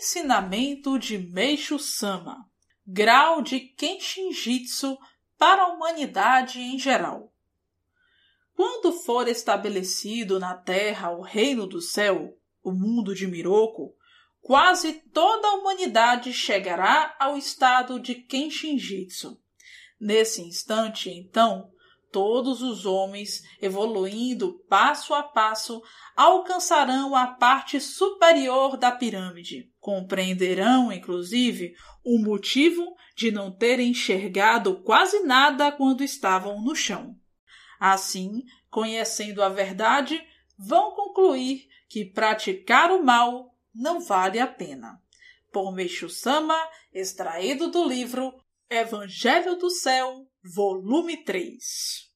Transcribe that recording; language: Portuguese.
Ensinamento de Meishu Sama Grau de Kenshin Jitsu para a humanidade em geral. Quando for estabelecido na Terra o Reino do Céu, o mundo de Miroko, quase toda a humanidade chegará ao estado de Kenshin Jitsu. Nesse instante, então, todos os homens, evoluindo passo a passo, alcançarão a parte superior da pirâmide. Compreenderão, inclusive, o motivo de não terem enxergado quase nada quando estavam no chão. Assim, conhecendo a verdade, vão concluir que praticar o mal não vale a pena. Por Meixo Sama, extraído do livro Evangelho do Céu, volume 3.